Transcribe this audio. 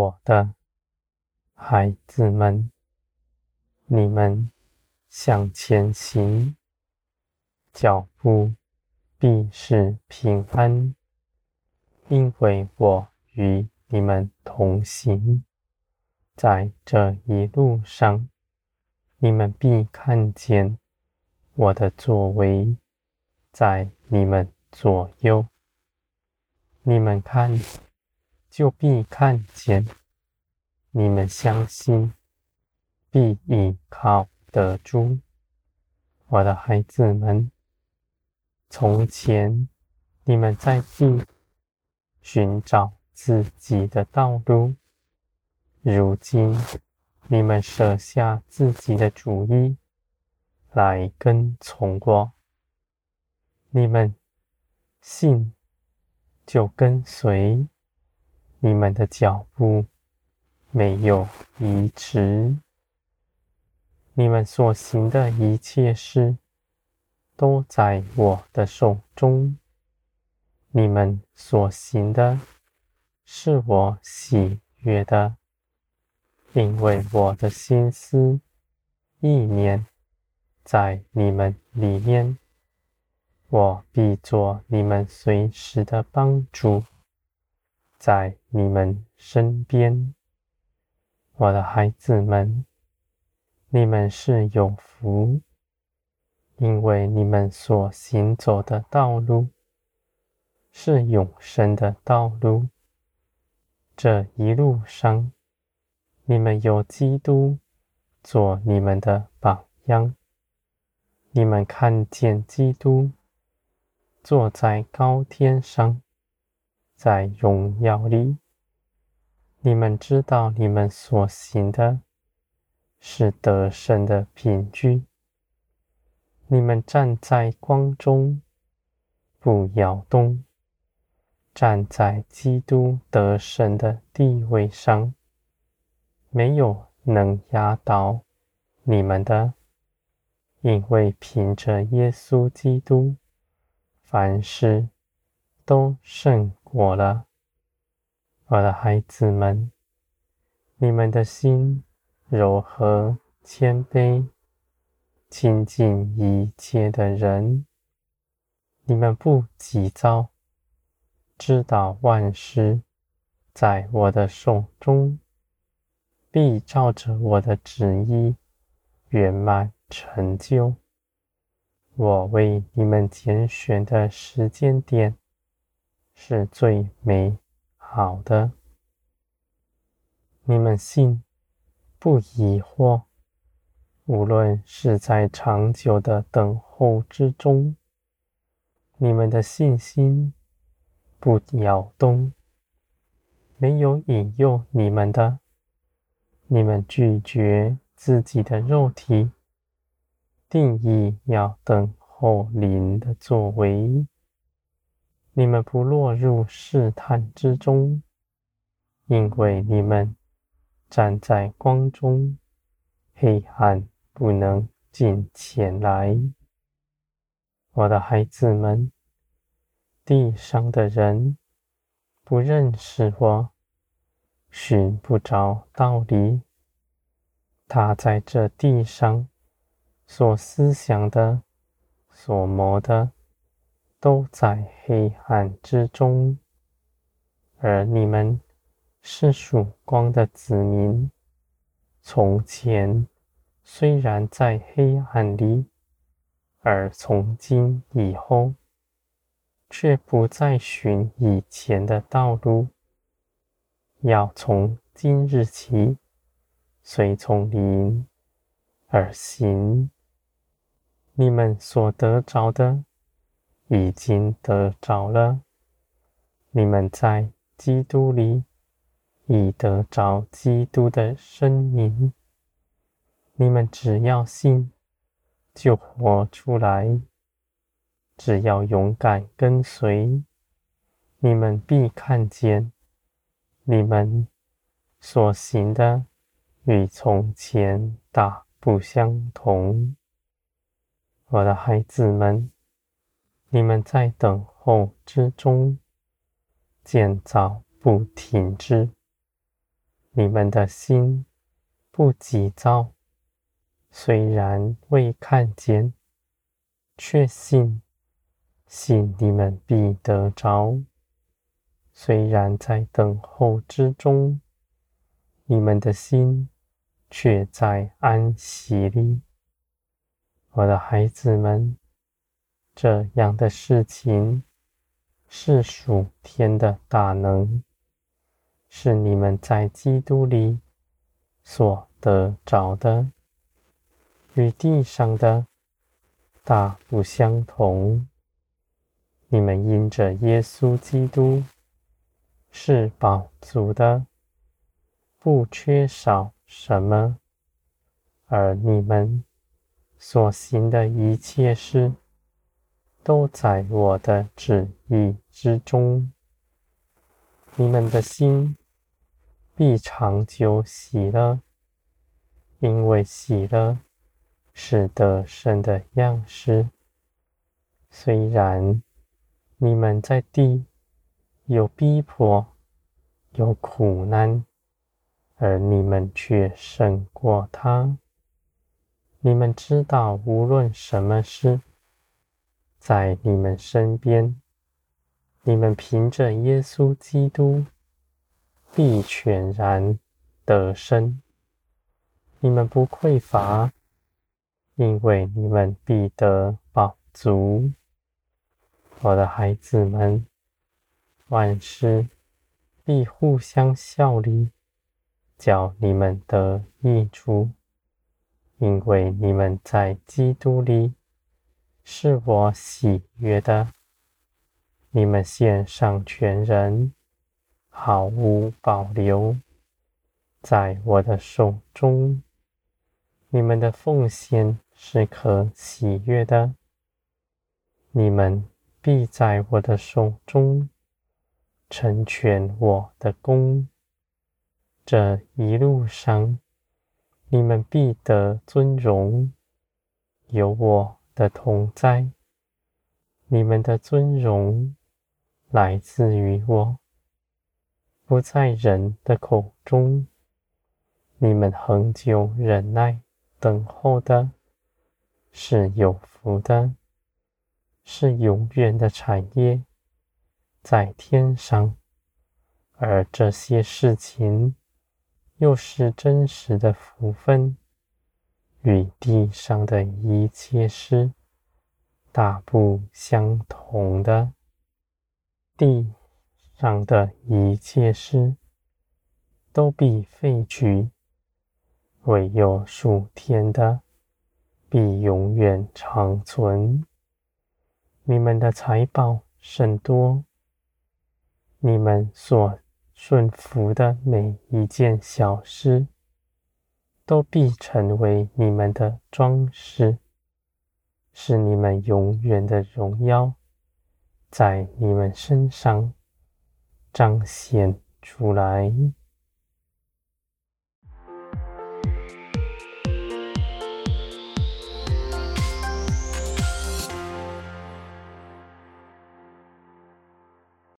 我的孩子们，你们向前行，脚步必是平安，因为我与你们同行。在这一路上，你们必看见我的作为在你们左右。你们看，就必看见；你们相信，必依靠得住。我的孩子们，从前你们在地寻找自己的道路，如今你们舍下自己的主意，来跟从我。你们信，就跟随。你们的脚步没有移迟。你们所行的一切事，都在我的手中。你们所行的，是我喜悦的，因为我的心思意念在你们里面，我必做你们随时的帮助。在你们身边，我的孩子们，你们是有福，因为你们所行走的道路是永生的道路。这一路上，你们有基督做你们的榜样，你们看见基督坐在高天上。在荣耀里，你们知道你们所行的是得胜的凭据。你们站在光中，不摇动；站在基督得胜的地位上，没有能压倒你们的，因为凭着耶稣基督，凡事都胜我了，我的孩子们，你们的心柔和谦卑，亲近一切的人。你们不急躁，知道万事在我的手中，必照着我的旨意圆满成就。我为你们拣选的时间点。是最美好的。你们信，不疑惑，无论是在长久的等候之中，你们的信心不摇动，没有引诱你们的，你们拒绝自己的肉体，定义要等候灵的作为。你们不落入试探之中，因为你们站在光中，黑暗不能近前来。我的孩子们，地上的人不认识我，寻不着道理。他在这地上所思想的、所谋的。都在黑暗之中，而你们是曙光的子民。从前虽然在黑暗里，而从今以后，却不再循以前的道路，要从今日起，随从灵而行。你们所得着的。已经得着了，你们在基督里已得着基督的生命。你们只要信，就活出来；只要勇敢跟随，你们必看见你们所行的与从前大不相同。我的孩子们。你们在等候之中，建造不停止，你们的心不急躁，虽然未看见，却信，信你们必得着。虽然在等候之中，你们的心却在安息里。我的孩子们，这样的事情是属天的大能，是你们在基督里所得着的，与地上的大不相同。你们因着耶稣基督。是饱足的，不缺少什么，而你们所行的一切事，都在我的旨意之中。你们的心必长久喜乐，因为喜乐是得胜的样式。虽然你们在地，有逼迫，有苦难，而你们却胜过他。你们知道，无论什么事，在你们身边，你们凭着耶稣基督，必全然得生。你们不匮乏，因为你们必得饱足。我的孩子们。万事必互相效力，叫你们得益处，因为你们在基督里是我喜悦的。你们献上全人，毫无保留，在我的手中，你们的奉献是可喜悦的。你们必在我的手中。成全我的工，这一路上，你们必得尊荣，有我的同在。你们的尊荣来自于我，不在人的口中。你们恒久忍耐等候的，是有福的，是永远的产业。在天上，而这些事情又是真实的福分，与地上的一切事大不相同的。地上的一切事都必废去，唯有属天的必永远长存。你们的财宝甚多。你们所顺服的每一件小事，都必成为你们的装饰，是你们永远的荣耀，在你们身上彰显出来。